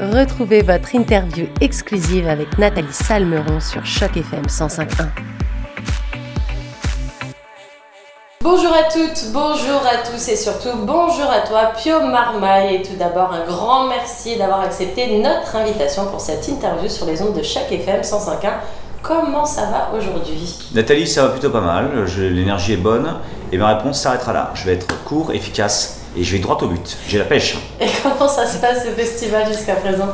Retrouvez votre interview exclusive avec Nathalie Salmeron sur Choc FM 105.1. Bonjour à toutes, bonjour à tous et surtout bonjour à toi Pio Marmaille et tout d'abord un grand merci d'avoir accepté notre invitation pour cette interview sur les ondes de Choc FM 105.1. Comment ça va aujourd'hui? Nathalie, ça va plutôt pas mal, l'énergie est bonne et ma réponse s'arrêtera là. Je vais être court, efficace et je vais droit au but. J'ai la pêche. Et comment ça se passe ce festival jusqu'à présent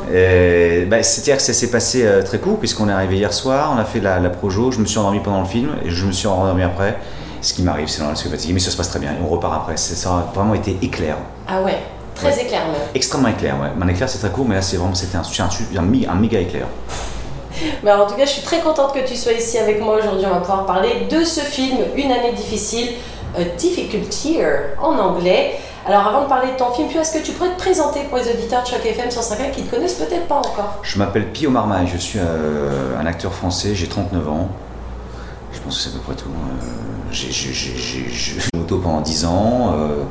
bah, C'est-à-dire que ça s'est passé euh, très court puisqu'on est arrivé hier soir, on a fait la, projo, je me suis endormi pendant le film et je me suis endormi après. Ce qui m'arrive, c'est normal, je suis fatigué, mais ça se passe très bien et on repart après. Ça a vraiment été éclair. Ah ouais Très éclair même. Extrêmement éclair, ouais. Un éclair c'est très court, mais là c'est vraiment c'était un, un, un, un méga éclair. Mais en tout cas, je suis très contente que tu sois ici avec moi aujourd'hui. On va pouvoir parler de ce film, Une année difficile, A Difficult Year en anglais. Alors avant de parler de ton film, est-ce que tu pourrais te présenter pour les auditeurs de Choc FM 105 qui ne te connaissent peut-être pas encore? Je m'appelle Pio Marmaille, je suis euh, un acteur français, j'ai 39 ans. Je pense que c'est à peu près tout. Euh, j'ai fait moto pendant 10 ans euh,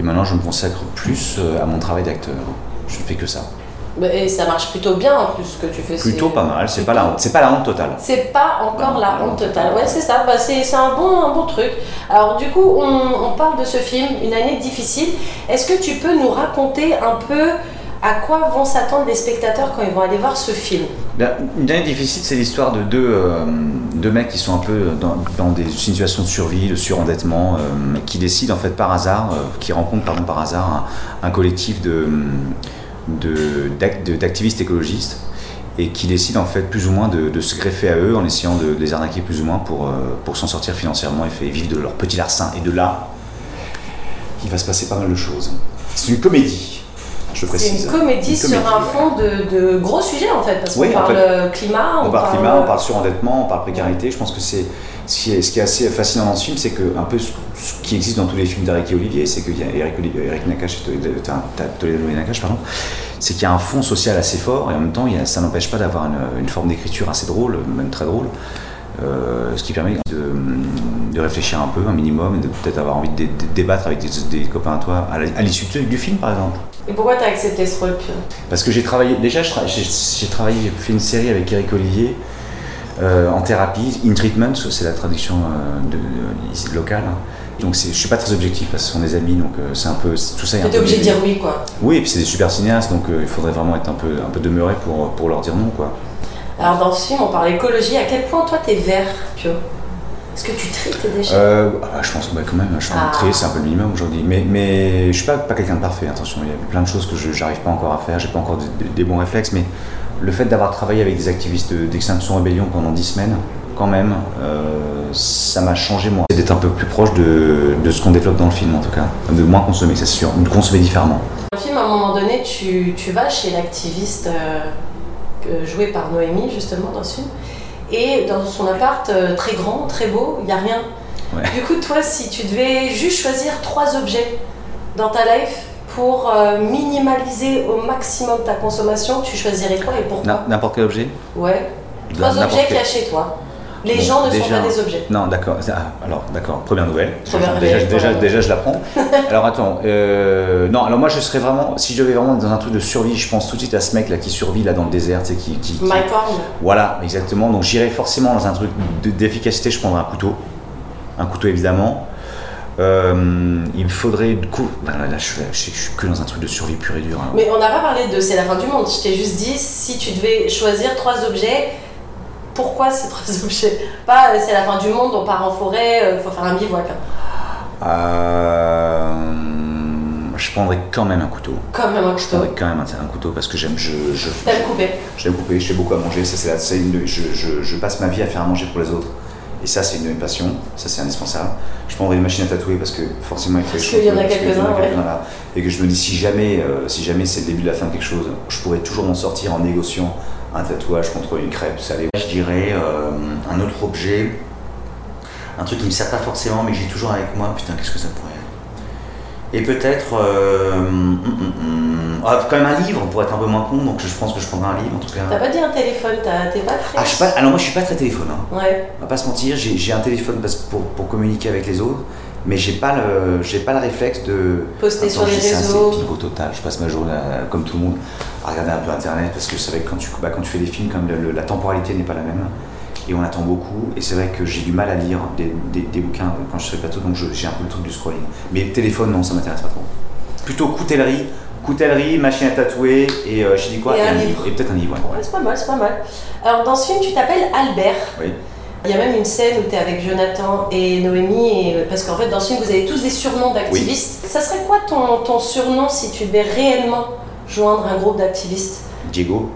et maintenant je me consacre plus à mon travail d'acteur. Je ne fais que ça. Et ça marche plutôt bien en plus ce que tu fais. Plutôt pas mal, c'est pas la honte, c'est pas la honte totale. C'est pas encore la, honte totale. Ouais, c'est ça, bah, c'est un bon, un bon truc. Alors du coup, on, on, parle de ce film, une année difficile. Est-ce que tu peux nous raconter un peu à quoi vont s'attendre les spectateurs quand ils vont aller voir ce film? Une année difficile, c'est l'histoire de deux, euh, deux, mecs qui sont un peu dans, dans, des situations de survie, de surendettement, euh, qui décident en fait par hasard, euh, qui rencontrent pardon, par hasard un collectif de d'activistes écologistes et qui décident en fait plus ou moins de, se greffer à eux en essayant de, les arnaquer plus ou moins pour, euh, pour s'en sortir financièrement et vivre de leur petit larcin. Et de là, il va se passer pas mal de choses. C'est une comédie. Je précise. C'est une comédie, sur un fond de, gros sujets en fait, parce qu'on parle climat, on, parle, climat, on parle surendettement, on parle précarité. Je pense que c'est ce qui, est, ce qui est assez fascinant dans ce film, c'est que un peu ce, qui existe dans tous les films d'Eric et Olivier, c'est qu'il y a Eric, Eric Nakache et Toledo et Nakache, pardon, c'est qu'il y a un fond social assez fort et en même temps, il y a, ça n'empêche pas d'avoir une, une, forme d'écriture assez drôle, même très drôle. Euh, ce qui permet de, de, réfléchir un peu, un minimum, et de peut-être avoir envie de, débattre avec des, copains à toi à l'issue du film, par exemple. Et pourquoi tu as accepté ce rôle Parce que j'ai travaillé, déjà, j'ai travaillé, j'ai fait une série avec Eric Olivier euh, en thérapie, in treatment, c'est la traduction euh, de, locale. Hein. Donc je suis pas très objectif parce que ce sont des amis, donc c'est un peu tout ça. Tu es obligé de dire oui, quoi. Oui, et puis c'est des super cinéastes, donc il faudrait vraiment être un peu, un peu demeuré pour, pour leur dire non, quoi. Alors dans ce film, on parle écologie. À quel point toi t'es vert, Pio? Est-ce que tu tries tes déchets? Euh, ah bah, Je pense que bah, quand même, je suis ah. trier, c'est un peu le minimum aujourd'hui. Mais, mais je suis pas, pas quelqu'un de parfait, attention. Il y a plein de choses que je n'arrive pas encore à faire, j'ai pas encore des, bons réflexes. Mais le fait d'avoir travaillé avec des activistes d'Extinction Rébellion pendant 10 semaines, quand même, euh, ça m'a changé moi. D'être un peu plus proche de, de ce qu'on développe dans le film en tout cas. De moins consommer, c'est sûr, de consommer différemment. Dans le film, à un moment donné, tu, tu vas chez l'activiste. Euh, joué par Noémie justement dans ce film. Et dans son appart euh, très grand, très beau, il n'y a rien. Du coup, toi, si tu devais juste choisir trois objets dans ta life pour minimaliser au maximum ta consommation, tu choisirais quoi et pourquoi? N'importe quel objet? Ouais. Trois objets qu'il y a chez toi. Les gens ne sont pas des objets. Non, d'accord. Ah, alors, d'accord. Première nouvelle. déjà, déjà, déjà, je la prends. alors, attends. Euh, non, alors moi, je serais vraiment. Si je devais vraiment dans un truc de survie, je pense tout de suite à ce mec là qui survit là dans le désert, tu sais, qui. qui, Mike Horn. Voilà, exactement. Donc, j'irais forcément dans un truc d'efficacité. Je prendrais un couteau. Un couteau, évidemment. Euh, il me faudrait du coup. Bah, là, je, je, suis que dans un truc de survie pure et dure. Hein. Mais on n'a pas parlé de c'est la fin du monde. Je t'ai juste dit si tu devais choisir trois objets pourquoi ces trois objets Pas euh, c'est la fin du monde, on part en forêt, il euh, faut faire un bivouac. Hein. Euh, je prendrais quand même un couteau. Quand même un couteau. Je prendrais quand même un, couteau parce que j'aime. Je, je, T'aimes couper J'aime couper, je fais beaucoup à manger. Ça, c'est une, je, je, je, passe ma vie à faire à manger pour les autres. Et ça, c'est une de mes passions. Ça, c'est indispensable. Je prendrais une machine à tatouer parce que forcément, il faut Parce qu'il y en a quelques-uns. Et que je me dis, si jamais, si jamais c'est le début de la fin de quelque chose, je pourrais toujours m'en sortir en négociant un tatouage contre une crêpe salée. Je dirais euh, un autre objet, un truc qui me sert pas forcément mais que j'ai toujours avec moi. Putain, qu'est-ce que ça pourrait être? Et peut-être euh, hum, hum, hum, ah, quand même un livre pour être un peu moins con, donc je pense que je prendrai un livre en tout cas. T'as pas dit un téléphone, t'es pas très. Ah, je pas, alors moi je suis pas très téléphone. Hein. Ouais. On va pas se mentir, j'ai un téléphone parce, pour, pour communiquer avec les autres, mais j'ai pas le j'ai pas le réflexe de poster sur les c'est réseaux. pipeau total. Je passe ma journée à- comme tout le monde à regarder un peu internet parce que c'est vrai que quand tu bah, quand tu fais des films comme le- le- la temporalité n'est pas la même et on attend beaucoup et c'est vrai que j'ai du mal à lire des, des- des bouquins quand je suis sur plateaux donc j'ai un peu le truc du scrolling. Mais téléphone non ça m'intéresse pas trop. Plutôt coutellerie, coutellerie, machine à tatouer et euh, j'ai dit quoi Et un livre. livre. et peut-être un livre. ouais. Ouais, c'est pas mal, c'est pas mal. Alors dans ce film, tu t'appelles Albert. Oui. Il y a même une scène où tu es avec Jonathan et Noémie, et, parce qu'en fait dans ce film, vous avez tous des surnoms d'activistes. Ça serait quoi ton, ton surnom si tu devais réellement joindre un groupe d'activistes? Diego.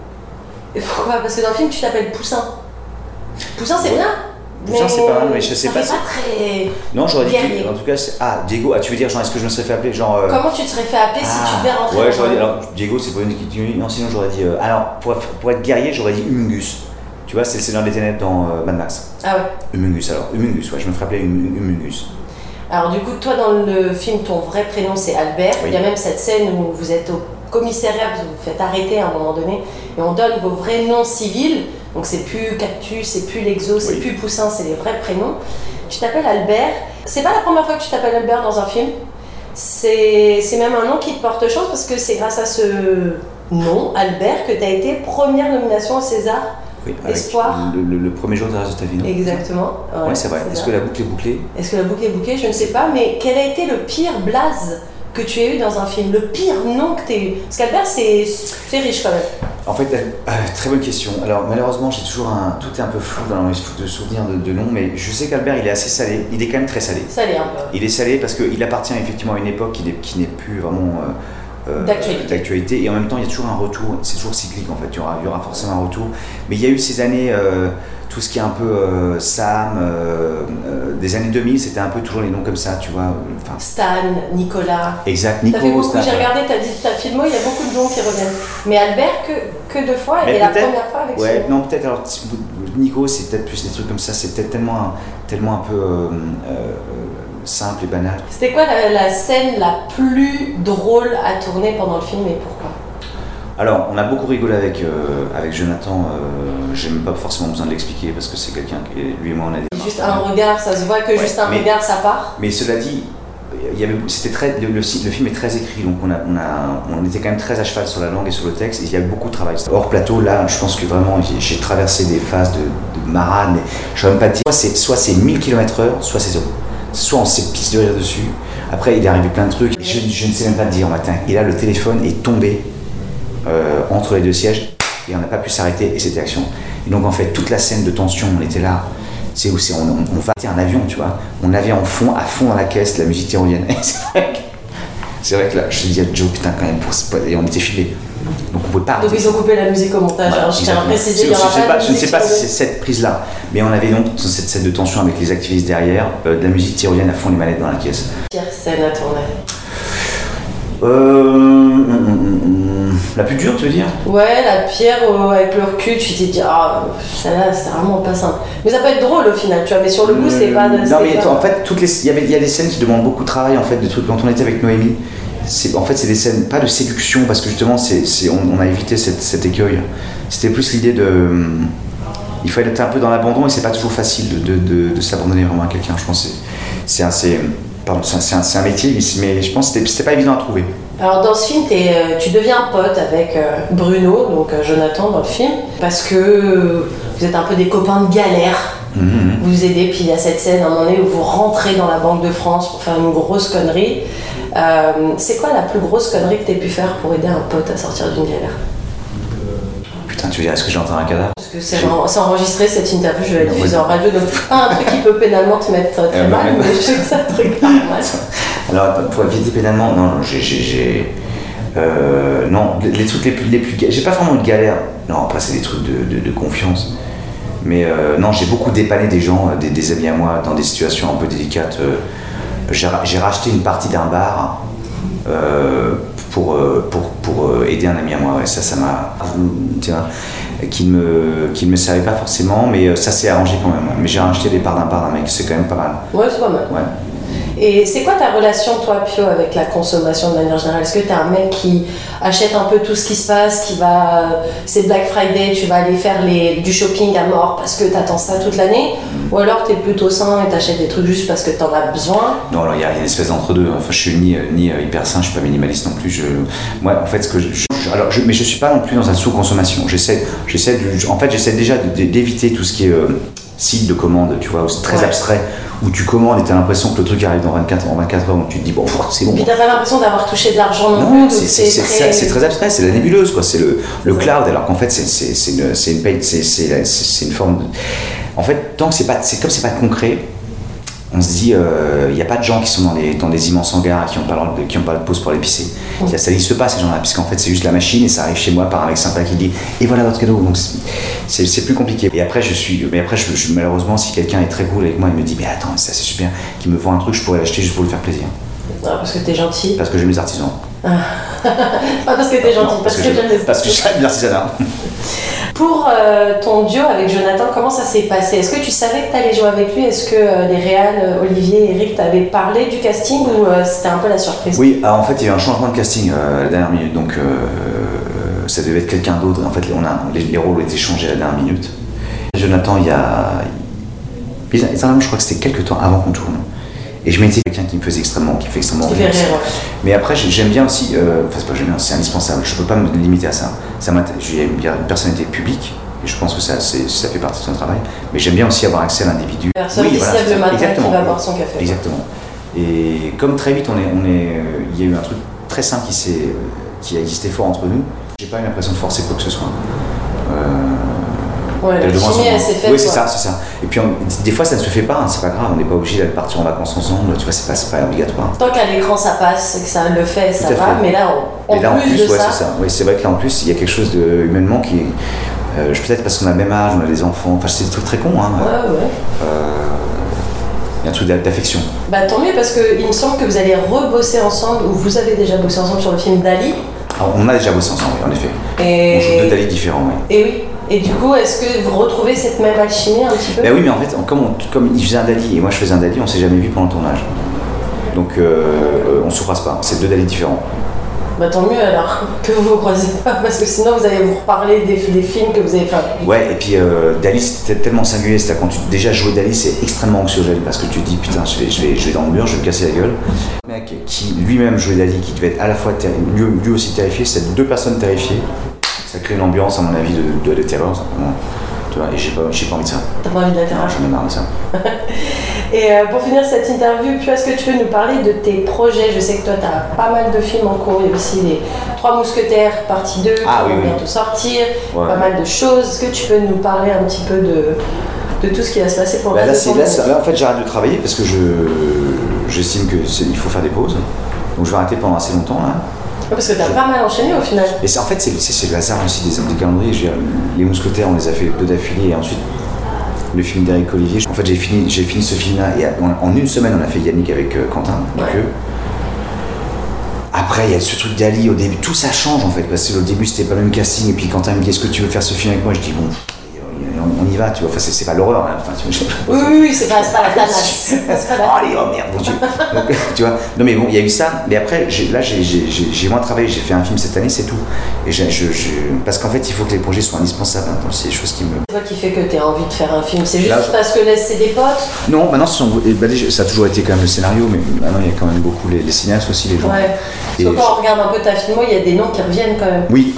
Et pourquoi? Parce que dans le film, tu t'appelles Poussin. Poussin, c'est bien. Poussin, c'est pas mal, mais je sais pas pas très. Non j'aurais dit en tout cas ah Diego ah tu veux dire genre est-ce que je me serais fait appeler genre euh, Comment tu te serais fait appeler si tu devais rentrer Ouais, dans j'aurais dit. Alors, Diego, c'est pas une Non, sinon, j'aurais dit. euh, alors, pour, pour être guerrier, j'aurais dit Humungus. Tu vois, c'est le Seigneur des Ténèbres dans euh, Mad Max. Ah ouais. Humungus, alors. Humungus, ouais, je me Hum- Humungus. Alors du coup, toi dans le film, ton vrai prénom c'est Albert. Oui. Il y a même cette scène où vous êtes au commissariat, vous vous faites arrêter à un moment donné, et on donne vos vrais noms civils. Donc c'est plus Cactus, c'est plus Lexo, c'est Oui. plus Poussin, c'est les vrais prénoms. Tu t'appelles Albert. C'est pas la première fois que tu t'appelles Albert dans un film. C'est c'est même un nom qui te porte chance parce que c'est grâce à ce nom, Albert, que tu as été première nomination au César. Oui, Espoir. Le, le- le premier jour de la reste de ta vie, non Exactement. Ouais, c'est vrai. Est-ce que la boucle est bouclée? Est-ce que la boucle est bouquée Je ne sais pas, mais quel a été le pire blaze que tu as eu dans un film? Le pire nom que tu as eu? Parce qu'Albert, c'est riche quand même. En fait, euh, très bonne question. Alors, malheureusement, j'ai toujours un. Tout est un peu flou dans les de souvenirs de, de noms, mais je sais qu'Albert, il est assez salé. Il est quand même très salé. L'est un peu. Il est salé parce qu'il appartient effectivement à une époque qui n'est, plus vraiment euh, euh, D'actualité. d'actualité. Et en même temps, il y a toujours un retour. C'est toujours cyclique en fait. Il y aura, il y aura forcément un retour. Mais il y a eu ces années, euh, tout ce qui est un peu euh, Sam, euh, euh, des années 2000, c'était un peu toujours les noms comme ça, tu vois. euh, Enfin, Stan, Nicolas. exact, Nico, Stan. j'ai regardé ta, ta filmo, il y a beaucoup de noms qui reviennent. Mais Albert, que, que deux fois, Mais et la première fois avec Ouais, non, peut-être. Alors, Nico, c'est peut-être plus des trucs comme ça. C'est peut-être tellement, un- tellement un peu euh, euh, simple et banal. C'était quoi la, la scène la plus drôle à tourner pendant le film et pourquoi? Alors, on a beaucoup rigolé avec, euh, avec Jonathan. Euh, J'ai même pas forcément besoin de l'expliquer parce que c'est quelqu'un qui, lui et moi, on a des. Juste un regard, ça se voit que Ouais, juste un mais- regard, ça part? Mais cela dit, il y avait, c'était très, le, le, le film est très écrit, donc on, a, on, a, on était quand même très à cheval sur la langue et sur le texte, et il y a beaucoup de travail. Hors plateau, là, je pense que vraiment, j'ai- traversé des phases de, de marade, mais je ne vais même pas te dire, soit c'est, soit c'est 1000 km/h, soit c'est zéro. Soit on s'est pisse de rire dessus, après il est arrivé plein de trucs, je, ne sais même pas te dire, matin. Et là, le téléphone est tombé euh, entre les deux sièges, et on n'a pas pu s'arrêter, et c'était action. Et donc en fait, toute la scène de tension, on était là, c'est où c'est, on, on, on un avion, tu vois. On avait en fond, à fond dans la caisse, la musique tyrolienne. C'est vrai vrai que là, je dis à Joe, putain, quand même, pour, et on était filés. Donc on pouvait pas Donc ils ont coupé la musique au montage. Voilà, je tiens à préciser, je de ne sais pas si c'est cette prise-là, mais on avait donc cette scène de tension avec les activistes derrière, euh, de la musique tyrolienne à fond, les manettes dans la caisse. Pire scène à tourner. Euh, hum, hum, hum, la plus dure, tu veux dire? Ouais, la pierre euh, avec le recul, tu t'es dit, ah, celle-là, c'était vraiment pas simple. Mais ça peut être drôle au final, tu vois, mais sur le coup, c'est pas. Non, mais pas- en fait, toutes les, il y avait, il y a des scènes qui demandent beaucoup de travail, en fait, des trucs. Quand on était avec Noémie, en fait, c'est des scènes, pas de séduction, parce que justement, c'est, on, on a évité cette, cet écueil. C'était plus l'idée de. hum, Il fallait être un peu dans l'abandon et c'est pas toujours facile de, de, de- de s'abandonner vraiment à quelqu'un. Je pense que c'est, c'est un, pardon, c'est métier, mais je pense que c'était, pas évident à trouver. Alors dans ce film, euh, tu deviens pote avec euh, Bruno, donc euh, Jonathan dans le film, parce que vous êtes un peu des copains de galère. Mhm. Vous vous aidez, puis il y a cette scène à un moment donné où vous rentrez dans la Banque de France pour faire une grosse connerie. Euh, c'est quoi la plus grosse connerie que tu pu faire pour aider un pote à sortir d'une galère Putain, tu veux dire, est-ce que j'ai un cadavre Parce que c'est, en- c'est enregistré cette interview, je vais la diffuser en radio, donc pas un truc qui peut pénalement te mettre très Euh, mal, mais- je sais que ça te regarde mal. Alors, pour éviter pénalement, non, j'ai. euh, non, les, trucs les plus. Les plus ga- j'ai pas vraiment de galère. Non, après, c'est des trucs de, de- de confiance. Mais euh, non, j'ai beaucoup dépanné des gens, euh, des, des amis à moi, dans des situations un peu délicates. Euh, j'ai, ra- j'ai racheté une partie d'un bar euh, pour, euh, pour, pour euh, aider un ami à moi. Ouais, ça, ça m'a. Qui ne me, qui me servait pas forcément, mais euh, ça s'est arrangé quand même. Mais j'ai racheté des parts d'un bar d'un mec, c'est quand même pas mal. Ouais, c'est pas mal. Ouais. Et c'est quoi ta relation, toi, Pio, avec la consommation de manière générale? Est-ce que tu es un mec qui achète un peu tout ce qui se passe, qui va. C'est Black Friday, tu vas aller faire les, du shopping à mort parce que tu attends ça toute l'année? Ou alors tu es plutôt sain et tu achètes des trucs juste parce que tu en as besoin? Non, alors il y, a une espèce d'entre-deux. Enfin, je suis ni, ni euh, hyper sain, je suis pas minimaliste non plus. Je, moi, en fait, ce que je. alors, je, mais je suis pas non plus dans un sous-consommation. J'essaie, j'essaie en fait, j'essaie déjà d'éviter tout ce qui est. Euh, site de commande, tu vois, très abstrait, où tu commandes et tu as l'impression que le truc arrive dans 24, en 24 heures, où tu te dis, bon, c'est bon. Et t'as pas l'impression d'avoir touché de l'argent non, non plus. C'est très... abstrait, c'est la nébuleuse, quoi, c'est le, le cloud, alors qu'en fait, c'est une, une, c'est une forme de... En fait, tant que c'est pas, c'est comme c'est pas concret, on se dit, il euh, n'y a pas de gens qui sont dans des, dans des immenses hangars qui n'ont pas, qui ont pas de pause pour l'épicer. Mm. Ça n'existe pas ces gens-là, puisqu'en fait c'est juste la machine et ça arrive chez moi par un mec sympa qui dit et voilà votre cadeau. Donc c'est plus compliqué. Et après, je suis, mais après je, malheureusement, si quelqu'un est très cool avec moi, il me dit mais attends, ça c'est super, qui me vend un truc, je pourrais l'acheter juste pour lui faire plaisir. Ah, parce que t'es gentil. Parce que j'aime les artisans. Ah. pas parce que t'es gentil, parce, que, j'aime les Parce que j'aime l'artisanat. Pour euh, ton duo avec Jonathan, comment ça s'est passé? Est-ce que tu savais que tu allais jouer avec lui? Est-ce que euh, les réals, euh, Olivier et Eric, t'avaient parlé du casting ou c'était un peu la surprise? Oui, en fait, il y a eu un changement de casting à la dernière minute, donc ça devait être quelqu'un d'autre. En fait, on a, les, rôles ont été changés à la dernière minute. Jonathan, il y a. je crois que c'était quelques temps avant qu'on tourne. Et je m'étais quelqu'un qui me faisait extrêmement, qui fait extrêmement rire. Mais après, j'aime bien aussi, euh, enfin c'est pas j'aime bien, c'est indispensable. Je peux pas me limiter à ça. ça J'ai une personnalité publique. Et je pense que ça, ça fait partie de son travail. Mais j'aime bien aussi avoir accès à l'individu. Personne oui, qui voilà, le matin qui va boire son café. Exactement. Et comme très vite, on est, on est, euh, il y a eu un truc très simple qui, euh, qui a existé fort entre nous. J'ai pas eu l'impression de forcer quoi que ce soit. Ouais, la chimie, elle s'est faite. Oui, c'est ça, c'est ça. Et puis, des fois, ça ne se fait pas, hein, c'est pas grave, on n'est pas obligé d'aller partir en vacances ensemble, tu vois, c'est pas, pas obligatoire. Tant qu'à l'écran, ça passe, que ça le fait, ça va, mais là, en, là, plus, de ouais, ça... c'est. Oui, c'est vrai que là, en plus, il y a quelque chose de, humainement qui euh, Peut-être parce qu'on a le même âge, on a des enfants, enfin, c'est des trucs très cons, hein. Ouais, ouais. Euh, il y a un truc d'affection. Bah tant mieux parce qu'il me semble que vous allez rebosser ensemble, ou vous avez déjà bossé ensemble sur le film Dali. Alors, on a déjà bossé ensemble, en effet. Et... On joue deux Dali différents, oui. Et oui. Et du coup, est-ce que vous retrouvez cette même alchimie un petit peu Ben oui, mais en fait, comme, comme il faisait un Dali et moi je faisais un Dali, on s'est jamais vu pendant le tournage. Donc euh, euh on ne souffrasse pas, c'est deux Dali différents. Bah tant mieux alors que vous vous croisez pas, parce que sinon vous allez vous reparler des, des films que vous avez fait. Ouais, et puis euh, Dali c'était tellement singulier, c'est quand tu déjà joué Dali, c'est extrêmement anxiogène parce que tu te dis putain, je vais, je, vais, je vais dans le mur, je vais me casser la gueule. Le mec qui lui-même jouait Dali, qui devait être à la fois lui, lui aussi terrifié, c'est deux personnes terrifiées ça crée une ambiance, à mon avis, de, de, terreur, simplement. Tu vois, et j'ai pas, pas envie de ça. T'as pas envie de la terreur J'en ai marre de ça. et euh, pour finir cette interview, est-ce que tu peux nous parler de tes projets? Je sais que toi, tu as pas mal de films en cours. Il y a aussi les Trois Mousquetaires, partie 2, ah, qui vont bientôt sortir. Pas mal de choses. Est-ce que tu peux nous parler un petit peu de, de tout ce qui va se passer pour bah, là, là, en fait, j'arrête de travailler parce que je j'estime qu'il faut faire des pauses. Donc je vais arrêter pendant assez longtemps là parce que tu as pas mal enchaîné au final. Et en fait, c'est le hasard aussi des, des calendriers. les mousquetaires, on les a fait deux d'affilée et ensuite le film d'Eric Olivier. En fait, j'ai fini, fini ce film-là et en, une semaine, on a fait Yannick avec euh, Quentin. Après, il y a ce truc d'Ali au début, tout ça change en fait, parce que au début c'était pas le même casting, et puis Quentin me dit est-ce que tu veux faire ce film avec moi? Je dis bon, on, y va, tu vois. Enfin, c'est pas l'horreur. Hein. Enfin, oui, oui, oui, c'est pas, pas la tanasse. oh, allez, oh merde, bon Dieu. tu vois. Non, mais bon, il y a eu ça. Mais après, là, j'ai moins travaillé. J'ai fait un film cette année, c'est tout. Et je, parce qu'en fait, il faut que les projets soient indispensables. Hein, c'est des choses qui me. C'est quoi qui fait que tu as envie de faire un film C'est juste parce que c'est des potes? Non, maintenant, bah, ça a toujours été quand même le scénario, mais maintenant, il y a quand même beaucoup les, cinéastes aussi, les gens. Ouais. Que quand on regarde un peu ta filmo, il y a des noms qui reviennent quand même. Oui.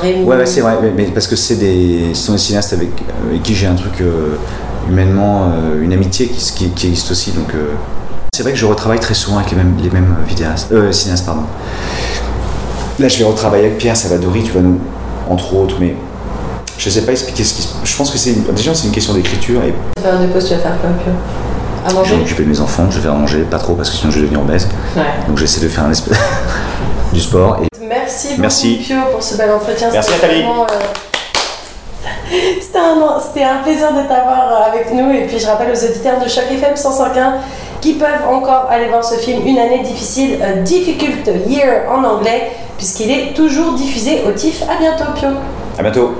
Rémi. Ouais, ouais c'est vrai, mais, parce que c'est des, ce sont des cinéastes avec avec qui j'ai un truc euh, humainement, euh, une amitié qui, qui, existe aussi. Donc euh, c'est vrai que je retravaille très souvent avec les mêmes, les mêmes vidéastes, cinéastes. Pardon. Là, je vais retravailler avec Pierre Savadori, tu vois, nous, entre autres, mais je sais pas expliquer ce qui se Je pense que c'est déjà c'est une question d'écriture. Et... de pause, tu vas faire quoi, à manger? Je vais m'occuper de mes enfants, je vais faire manger, pas trop parce que sinon je vais devenir obèse. Donc j'essaie de faire un espèce du sport. Et... Merci beaucoup, Merci. Pio, pour ce bel entretien. Merci Nathalie. C'était un, plaisir de t'avoir euh, avec nous. Et puis je rappelle aux auditeurs de Choc FM 105.1 qui peuvent encore aller voir ce film Une année difficile, a Difficult Year en anglais, puisqu'il est toujours diffusé au TIFF. À bientôt, Pio. À bientôt.